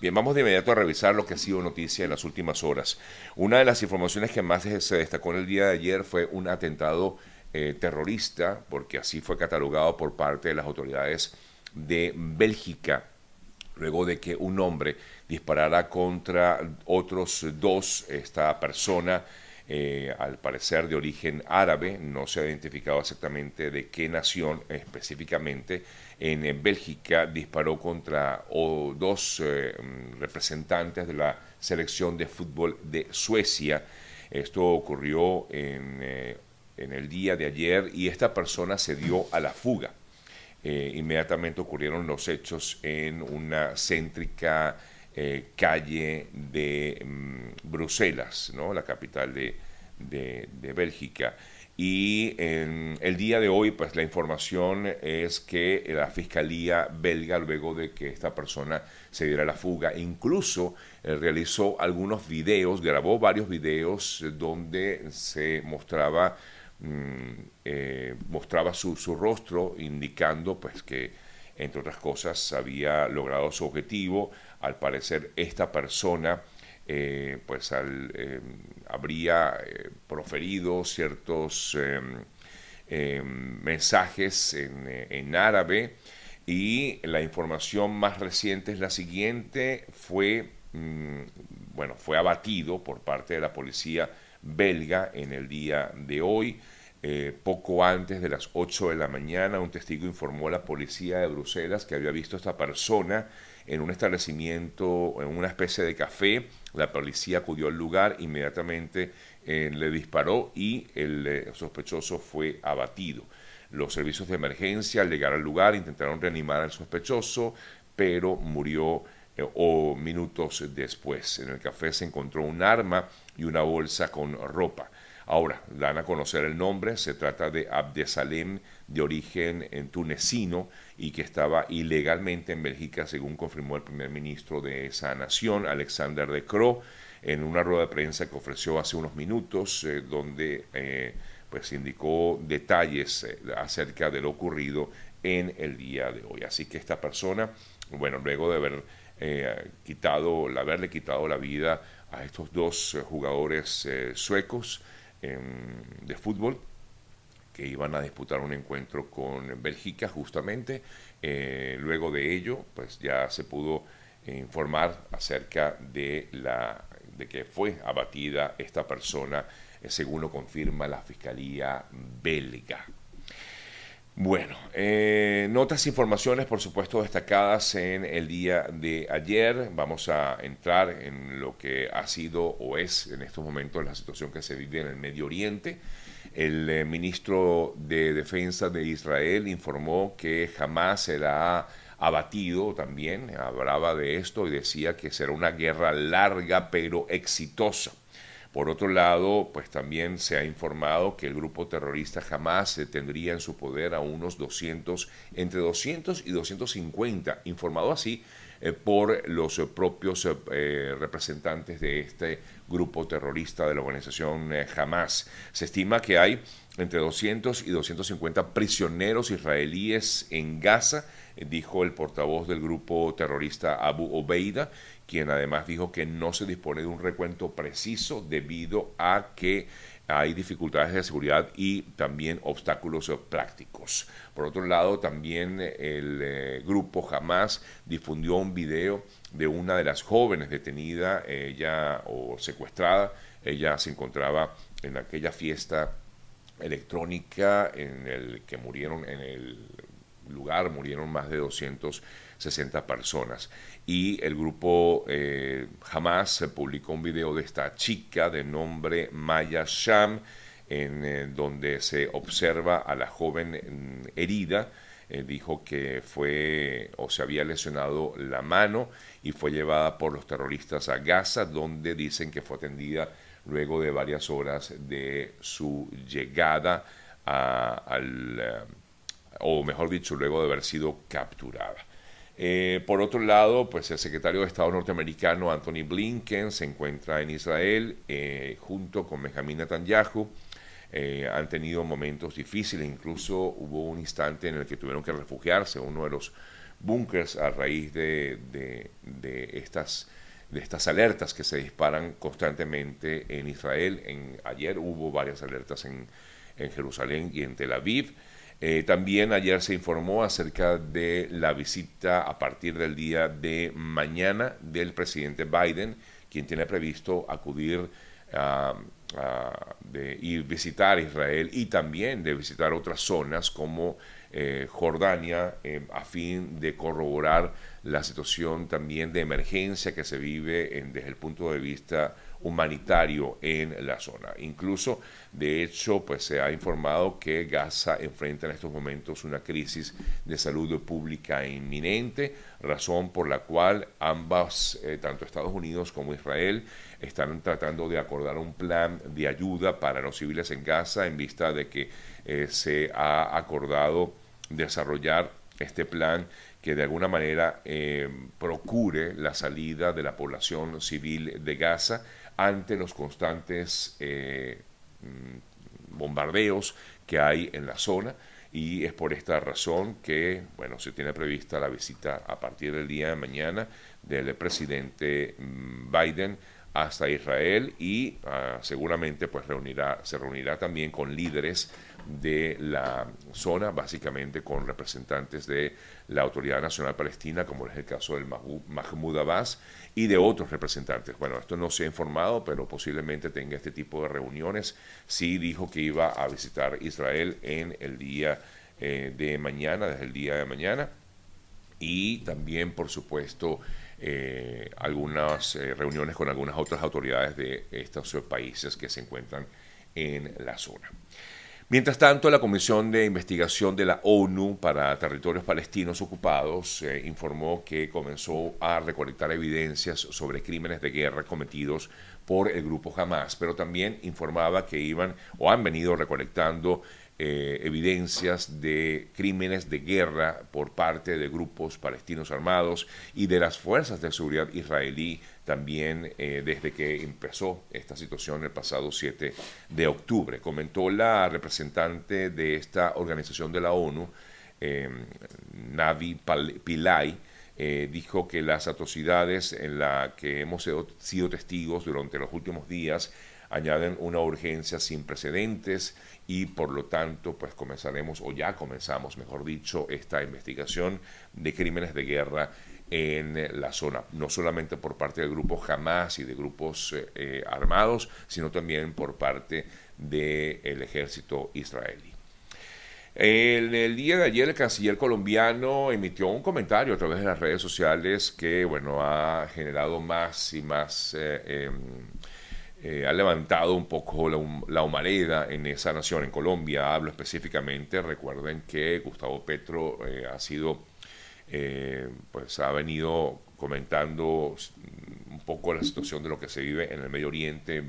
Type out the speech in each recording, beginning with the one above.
Bien, vamos de inmediato a revisar lo que ha sido noticia en las últimas horas. Una de las informaciones que más se destacó en el día de ayer fue un atentado eh, terrorista, porque así fue catalogado por parte de las autoridades de Bélgica, luego de que un hombre disparara contra otros dos, esta persona eh, al parecer de origen árabe, no se ha identificado exactamente de qué nación específicamente, en Bélgica disparó contra dos eh, representantes de la selección de fútbol de Suecia. Esto ocurrió en, eh, en, el día de ayer y esta persona se dio a la fuga. inmediatamente ocurrieron los hechos en una céntrica eh, calle de mm, Bruselas, ¿no? la capital de, Bélgica. Y en el día de hoy, pues la información es que la Fiscalía belga, luego de que esta persona se diera la fuga, incluso eh, realizó algunos videos, grabó varios videos donde se mostraba, mm, eh, mostraba su, su, rostro, indicando pues que, entre otras cosas, había logrado su objetivo, al parecer esta persona eh, pues eh, habría eh, proferido ciertos em, em, mensajes en, árabe y la información más reciente es la siguiente, fue, mm, bueno, fue abatido por parte de la policía belga en el día de hoy. poco antes de las 8 de la mañana, un testigo informó a la policía de Bruselas que había visto a esta persona en un establecimiento, en una especie de café. La policía acudió al lugar, inmediatamente eh, le disparó y el eh, sospechoso fue abatido. Los servicios de emergencia al llegar al lugar intentaron reanimar al sospechoso, pero murió eh, o minutos después. En el café se encontró un arma y una bolsa con ropa. Ahora, dan a conocer el nombre, se trata de Abdesalem, de origen en tunecino, y que estaba ilegalmente en Bélgica, según confirmó el primer ministro de esa nación, Alexander de Croo, en una rueda de prensa que ofreció hace unos minutos, eh, donde eh, pues indicó detalles eh, acerca de lo ocurrido en el día de hoy. Así que esta persona, bueno, luego de haber quitado, haberle quitado la vida a estos dos jugadores suecos, de fútbol que iban a disputar un encuentro con Bélgica justamente. Eh, luego de ello, pues ya se pudo informar acerca de, la, de que fue abatida esta persona, eh, según lo confirma la Fiscalía belga. Bueno, eh, notas informaciones, por supuesto, destacadas en el día de ayer. Vamos a entrar en lo que ha sido o es en estos momentos la situación que se vive en el Medio Oriente. El eh, ministro de Defensa de Israel informó que jamás será abatido también, hablaba de esto y decía que será una guerra larga pero exitosa. Por otro lado, pues también se ha informado que el grupo terrorista jamás tendría en su poder a unos 200, entre 200 y 250, informado así eh, por los propios eh, representantes de este grupo terrorista de la organización eh, Hamas. Se estima que hay entre 200 y 250 prisioneros israelíes en Gaza, dijo el portavoz del grupo terrorista Abu Obeida, quien además dijo que no se dispone de un recuento preciso debido a que hay dificultades de seguridad y también obstáculos prácticos. Por otro lado, también el eh, grupo Hamas difundió un video de una de las jóvenes detenida, ella o secuestrada. Ella se encontraba en aquella fiesta electrónica en el que murieron en el lugar, murieron más de 260 personas y el grupo eh, Hamas publicó un video de esta chica de nombre Maya Sham, en eh, donde se observa a la joven mm, herida. Eh, dijo que fue o se había lesionado la mano y fue llevada por los terroristas a Gaza, donde dicen que fue atendida luego de varias horas de su llegada al, o mejor dicho, luego de haber sido capturada. Eh, por otro lado, pues el secretario de Estado norteamericano Anthony Blinken se encuentra en Israel eh, junto con Benjamin Netanyahu. Eh, han tenido momentos difíciles, incluso hubo un instante en el que tuvieron que refugiarse. Uno de los búnkers a raíz de, de, estas de estas alertas que se disparan constantemente en Israel. En, ayer hubo varias alertas en, en Jerusalén y en Tel Aviv. Eh, también ayer se informó acerca de la visita a partir del día de mañana del presidente Biden, quien tiene previsto acudir a de, y visitar Israel y también de visitar otras zonas como eh, Jordania eh, a fin de corroborar la situación también de emergencia que se vive desde el punto de vista humanitario en la zona. Incluso, de hecho, pues se ha informado que Gaza enfrenta en estos momentos una crisis de salud pública inminente, razón por la cual ambas, eh, tanto Estados Unidos como Israel, están tratando de acordar un plan de ayuda para los civiles en Gaza en vista de que eh, se ha acordado desarrollar este plan que de alguna manera eh, procure la salida de la población civil de Gaza ante los constantes eh, mm, bombardeos que hay en la zona y es por esta razón que bueno se tiene prevista la visita a partir del día de mañana del presidente mm, Biden hasta Israel y ah, seguramente pues reunirá, se reunirá también con líderes de la zona, básicamente con representantes de la Autoridad Nacional Palestina, como es el caso del Mahmoud Abbas, y de otros representantes. Bueno, esto no se ha informado, pero posiblemente tenga este tipo de reuniones. Sí dijo que iba a visitar Israel en el día eh, de mañana, desde el día de mañana, y también, por supuesto, eh, algunas eh, reuniones con algunas otras autoridades de estos países que se encuentran en la zona. Mientras tanto, la Comisión de Investigación de la ONU para Territorios Palestinos Ocupados eh, informó que comenzó a recolectar evidencias sobre crímenes de guerra cometidos por el grupo Hamas, pero también informaba que iban o han venido recolectando eh, evidencias de crímenes de guerra por parte de grupos palestinos armados y de las fuerzas de seguridad israelí también eh, desde que empezó esta situación el pasado 7 de octubre. Comentó la representante de esta organización de la ONU, em, Navi Pillay, eh, dijo que las atrocidades en las que hemos sido testigos durante los últimos días añaden una urgencia sin precedentes y por lo tanto pues comenzaremos o ya comenzamos mejor dicho esta investigación de crímenes de guerra en la zona, no solamente por parte del grupo Hamas y de grupos eh, eh, armados, sino también por parte del ejército israelí. En el día de ayer el canciller colombiano emitió un comentario a través de las redes sociales que bueno ha generado más y más eh, em, ha levantado un poco la, humareda en esa nación, en Colombia hablo específicamente, recuerden que Gustavo Petro ha sido, eh, pues ha venido comentando un poco la situación de lo que se vive en el Medio Oriente,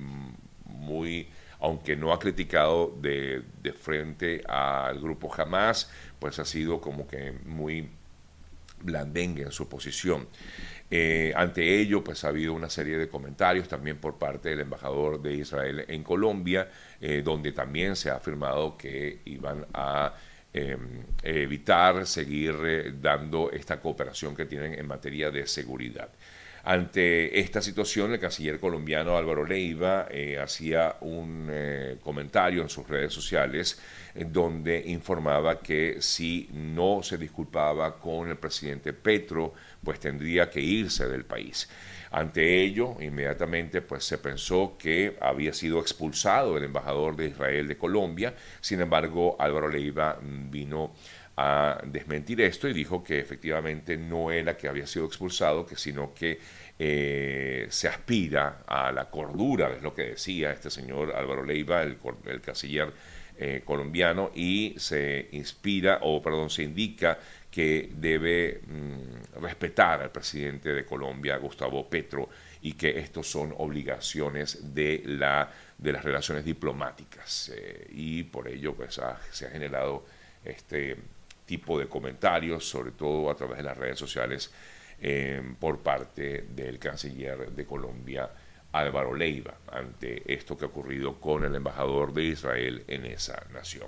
muy, aunque no ha criticado de, de frente al grupo Hamas, pues ha sido como que muy blandengue en su posición. Eh, ante ello, pues ha habido una serie de comentarios también por parte del embajador de Israel en Colombia, eh, donde también se ha afirmado que iban a em, evitar seguir eh, dando esta cooperación que tienen en materia de seguridad. Ante esta situación, el canciller colombiano Álvaro Leiva eh, hacía un eh, comentario en sus redes sociales donde informaba que si no se disculpaba con el presidente Petro, pues tendría que irse del país. Ante ello, inmediatamente pues se pensó que había sido expulsado el embajador de Israel de Colombia. Sin embargo, Álvaro Leiva vino a desmentir esto y dijo que efectivamente no era que había sido expulsado, que sino que eh, se aspira a la cordura, es lo que decía este señor Álvaro Leiva, el, canciller eh, colombiano, y se inspira, o perdón, se indica que debe mm, respetar al presidente de Colombia, Gustavo Petro, y que estos son obligaciones de, la, de las relaciones diplomáticas. Eh, y por ello pues, se ha generado este tipo de comentarios, sobre todo a través de las redes sociales, eh, por parte del canciller de Colombia, Álvaro Leiva, ante esto que ha ocurrido con el embajador de Israel en esa nación.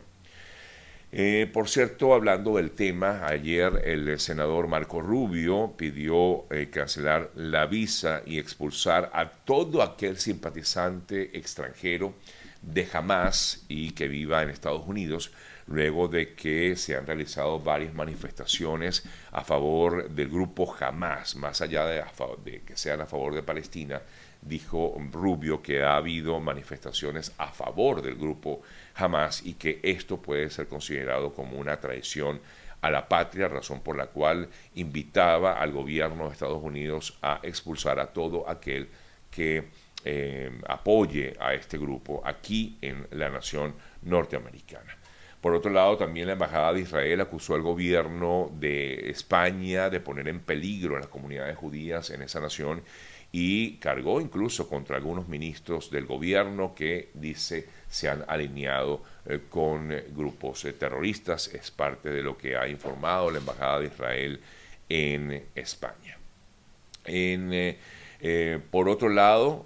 Eh, por cierto, hablando del tema, ayer el senador Marco Rubio pidió eh, cancelar la visa y expulsar a todo aquel simpatizante extranjero de Hamas y que viva en Estados Unidos, luego de que se han realizado varias manifestaciones a favor del grupo Hamas, más allá de, de que sean a favor de Palestina, dijo Rubio que ha habido manifestaciones a favor del grupo Hamas y que esto puede ser considerado como una traición a la patria, razón por la cual invitaba al gobierno de Estados Unidos a expulsar a todo aquel que eh, apoye a este grupo aquí en la nación norteamericana. Por otro lado, también la Embajada de Israel acusó al gobierno de España de poner en peligro a las comunidades judías en esa nación y cargó incluso contra algunos ministros del gobierno que dice se han alineado eh, con grupos eh, terroristas. Es parte de lo que ha informado la Embajada de Israel en España. En, eh, por otro lado,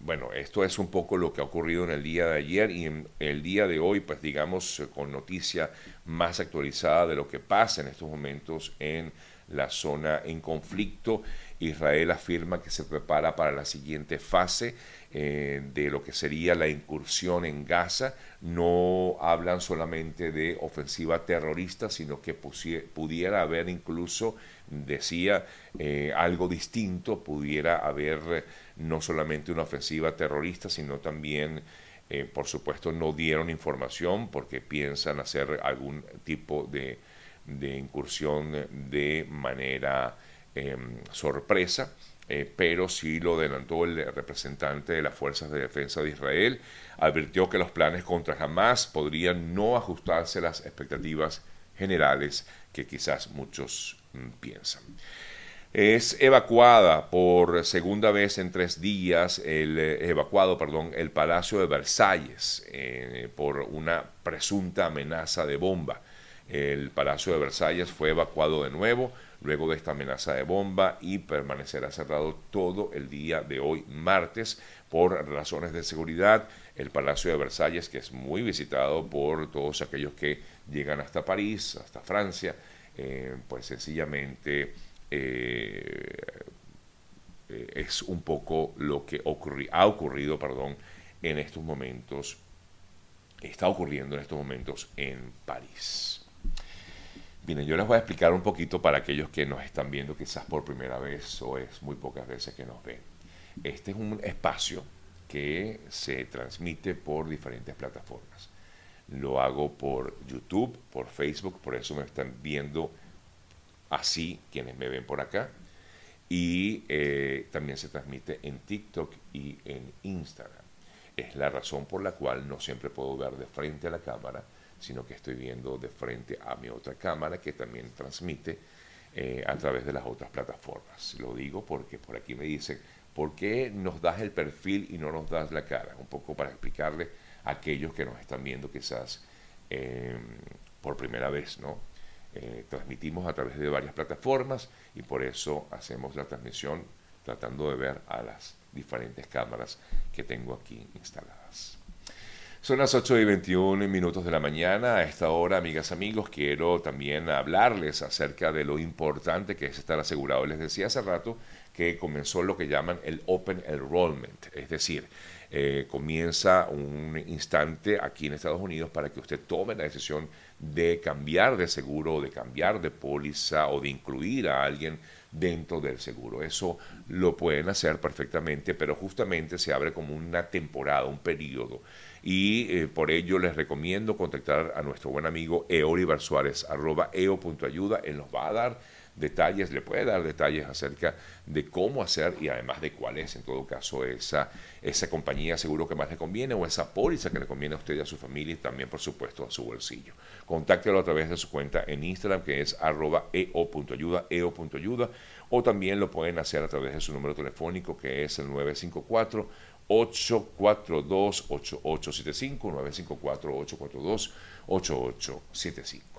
bueno, esto es un poco lo que ha ocurrido en el día de ayer y en el día de hoy, pues digamos, con noticia más actualizada de lo que pasa en estos momentos en la zona en conflicto. Israel afirma que se prepara para la siguiente fase eh, de lo que sería la incursión en Gaza. No hablan solamente de ofensiva terrorista, sino que pudiera haber incluso, decía, eh, algo distinto, pudiera haber no solamente una ofensiva terrorista, sino también... Eh, por supuesto no dieron información porque piensan hacer algún tipo de, de incursión de manera Em, sorpresa, eh, pero sí lo adelantó el representante de las Fuerzas de Defensa de Israel. Advirtió que los planes contra Hamas podrían no ajustarse a las expectativas generales que quizás muchos mm, piensan. Es evacuada por segunda vez en tres días, el, eh, evacuado, perdón, el Palacio de Versalles eh, por una presunta amenaza de bomba. El Palacio de Versalles fue evacuado de nuevo luego de esta amenaza de bomba y permanecerá cerrado todo el día de hoy, martes, por razones de seguridad. El Palacio de Versalles, que es muy visitado por todos aquellos que llegan hasta París, hasta Francia, eh, pues sencillamente eh, eh, es un poco lo que ha ocurrido perdón, en estos momentos, está ocurriendo en estos momentos en París. Bien, yo les voy a explicar un poquito para aquellos que nos están viendo quizás por primera vez o es muy pocas veces que nos ven. Este es un espacio que se transmite por diferentes plataformas. Lo hago por YouTube, por Facebook, por eso me están viendo así quienes me ven por acá. Y eh, también se transmite en TikTok y en Instagram. Es la razón por la cual no siempre puedo ver de frente a la cámara sino que estoy viendo de frente a mi otra cámara que también transmite eh, a través de las otras plataformas. Lo digo porque por aquí me dicen, ¿por qué nos das el perfil y no nos das la cara? Un poco para explicarle a aquellos que nos están viendo quizás em, por primera vez, ¿no? Eh, transmitimos a través de varias plataformas y por eso hacemos la transmisión tratando de ver a las diferentes cámaras que tengo aquí instaladas. Son las 8 y 21 minutos de la mañana. A esta hora, amigas, amigos, quiero también hablarles acerca de lo importante que es estar asegurado. Les decía hace rato que comenzó lo que llaman el Open Enrollment, es decir, eh, comienza un instante aquí en Estados Unidos para que usted tome la decisión de cambiar de seguro, de cambiar de póliza o de incluir a alguien dentro del seguro. Eso lo pueden hacer perfectamente, pero justamente se abre como una temporada, un periodo y eh, por ello les recomiendo contactar a nuestro buen amigo Eoliver Suárez, arroba eo.ayuda, él nos va a dar detalles, le puede dar detalles acerca de cómo hacer y además de cuál es en todo caso esa, esa compañía seguro que más le conviene o esa póliza que le conviene a usted y a su familia y también por supuesto a su bolsillo. Contáctelo a través de su cuenta en Instagram que es arroba eo.ayuda, eo.ayuda o también lo pueden hacer a través de su número telefónico que es el 954 842-8875, 954-842-8875.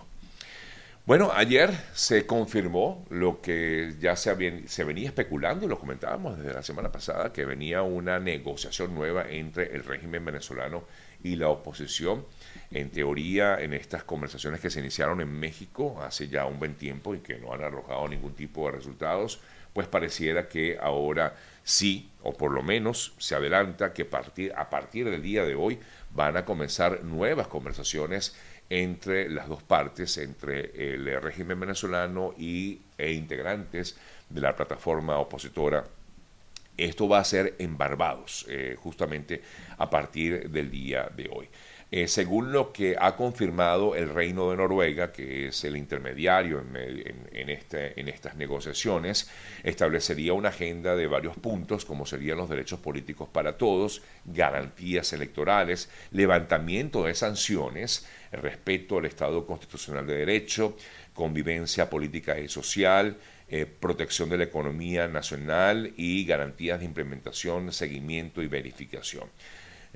Bueno, ayer se confirmó lo que ya se, se, venía especulando, lo comentábamos desde la semana pasada, que venía una negociación nueva entre el régimen venezolano y la oposición. En teoría, en estas conversaciones que se iniciaron en México hace ya un buen tiempo y que no han arrojado ningún tipo de resultados, pues pareciera que ahora sí, o por lo menos se adelanta que a partir del día de hoy van a comenzar nuevas conversaciones entre las dos partes, entre el régimen venezolano y, e integrantes de la plataforma opositora. Esto va a ser en Barbados, eh, justamente a partir del día de hoy. Eh, según lo que ha confirmado el Reino de Noruega, que es el intermediario en, este, en, estas negociaciones, establecería una agenda de varios puntos, como serían los derechos políticos para todos, garantías electorales, levantamiento de sanciones, respeto al Estado constitucional de derecho, convivencia política y social, eh, protección de la economía nacional y garantías de implementación, seguimiento y verificación.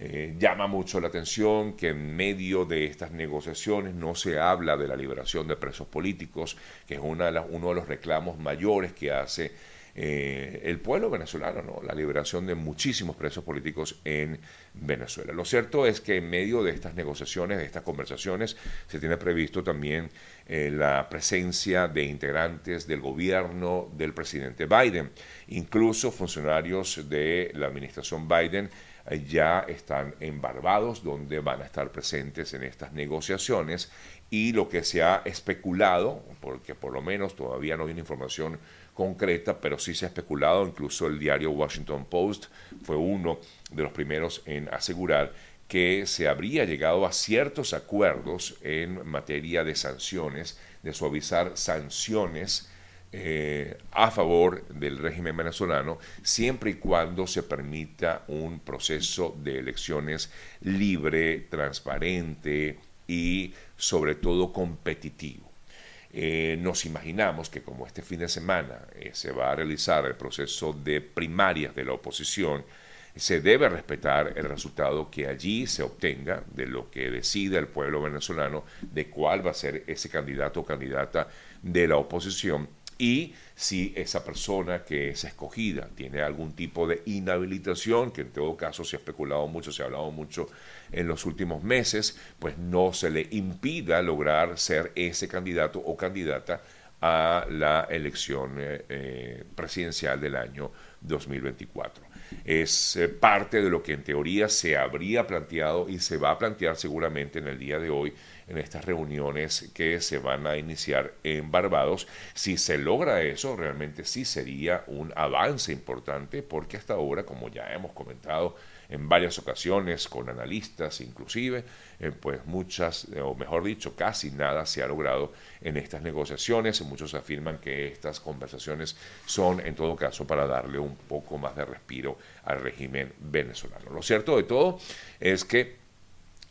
Eh, llama mucho la atención que en medio de estas negociaciones no se habla de la liberación de presos políticos, que es una de uno de los reclamos mayores que hace eh, el pueblo venezolano, ¿no? la liberación de muchísimos presos políticos en Venezuela. Lo cierto es que en medio de estas negociaciones, de estas conversaciones, se tiene previsto también eh, la presencia de integrantes del gobierno del presidente Biden, incluso funcionarios de la administración Biden ya están en Barbados, donde van a estar presentes en estas negociaciones y lo que se ha especulado, porque por lo menos todavía no hay una información concreta, pero sí se ha especulado, incluso el diario Washington Post fue uno de los primeros en asegurar que se habría llegado a ciertos acuerdos en materia de sanciones, de suavizar sanciones eh, a favor del régimen venezolano siempre y cuando se permita un proceso de elecciones libre, transparente y sobre todo competitivo. Eh, nos imaginamos que como este fin de semana eh, se va a realizar el proceso de primarias de la oposición, se debe respetar el resultado que allí se obtenga de lo que decida el pueblo venezolano de cuál va a ser ese candidato o candidata de la oposición y si esa persona que es escogida tiene algún tipo de inhabilitación, que en todo caso se ha especulado mucho, se ha hablado mucho en los últimos meses, pues no se le impida lograr ser ese candidato o candidata a la elección eh, eh, presidencial del año 2024. Es eh, parte de lo que en teoría se habría planteado y se va a plantear seguramente en el día de hoy en estas reuniones que se van a iniciar en Barbados. Si se logra eso, realmente sí sería un avance importante porque hasta ahora, como ya hemos comentado en varias ocasiones con analistas inclusive, eh, pues muchas, o mejor dicho, casi nada se ha logrado en estas negociaciones. Muchos afirman que estas conversaciones son, en todo caso, para darle un poco más de respiro al régimen venezolano. Lo cierto de todo es que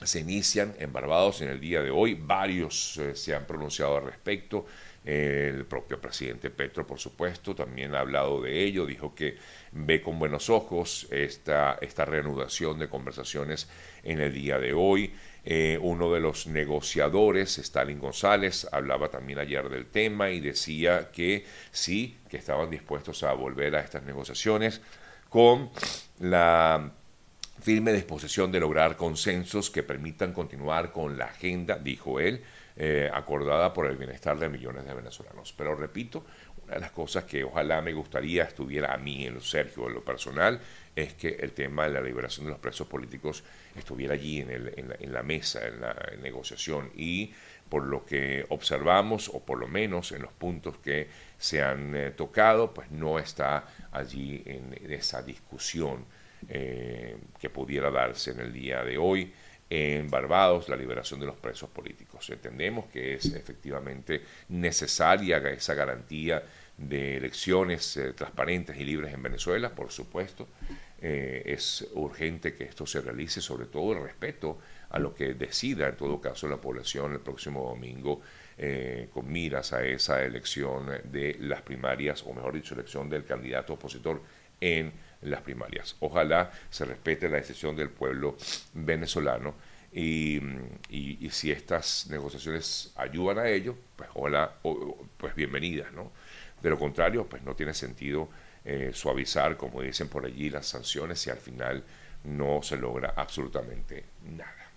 se inician en Barbados en el día de hoy. Varios eh, se han pronunciado al respecto. el propio presidente Petro, por supuesto, también ha hablado de ello. Dijo que ve con buenos ojos esta, esta reanudación de conversaciones en el día de hoy. Eh, uno de los negociadores, Stalin González, hablaba también ayer del tema y decía que sí, que estaban dispuestos a volver a estas negociaciones con la firme disposición de lograr consensos que permitan continuar con la agenda, dijo él, eh, acordada por el bienestar de millones de venezolanos. Pero repito, una de las cosas que ojalá me gustaría estuviera a mí, en lo Sergio, en lo personal, es que el tema de la liberación de los presos políticos estuviera allí en, el, en, la, mesa, en la negociación. Y por lo que observamos, o por lo menos en los puntos que se han eh, tocado, pues no está allí en esa discusión eh, que pudiera darse en el día de hoy en Barbados la liberación de los presos políticos. Entendemos que es efectivamente necesaria esa garantía de elecciones eh, transparentes y libres en Venezuela, por supuesto. Eh, es urgente que esto se realice, sobre todo el respeto a lo que decida en todo caso la población el próximo domingo con miras a esa elección de las primarias, o mejor dicho, elección del candidato opositor en las primarias. Ojalá se respete la decisión del pueblo venezolano Y, si estas negociaciones ayudan a ello, pues hola, pues bienvenidas, ¿no? De lo contrario, pues no tiene sentido eh, suavizar, como dicen por allí, las sanciones si al final no se logra absolutamente nada.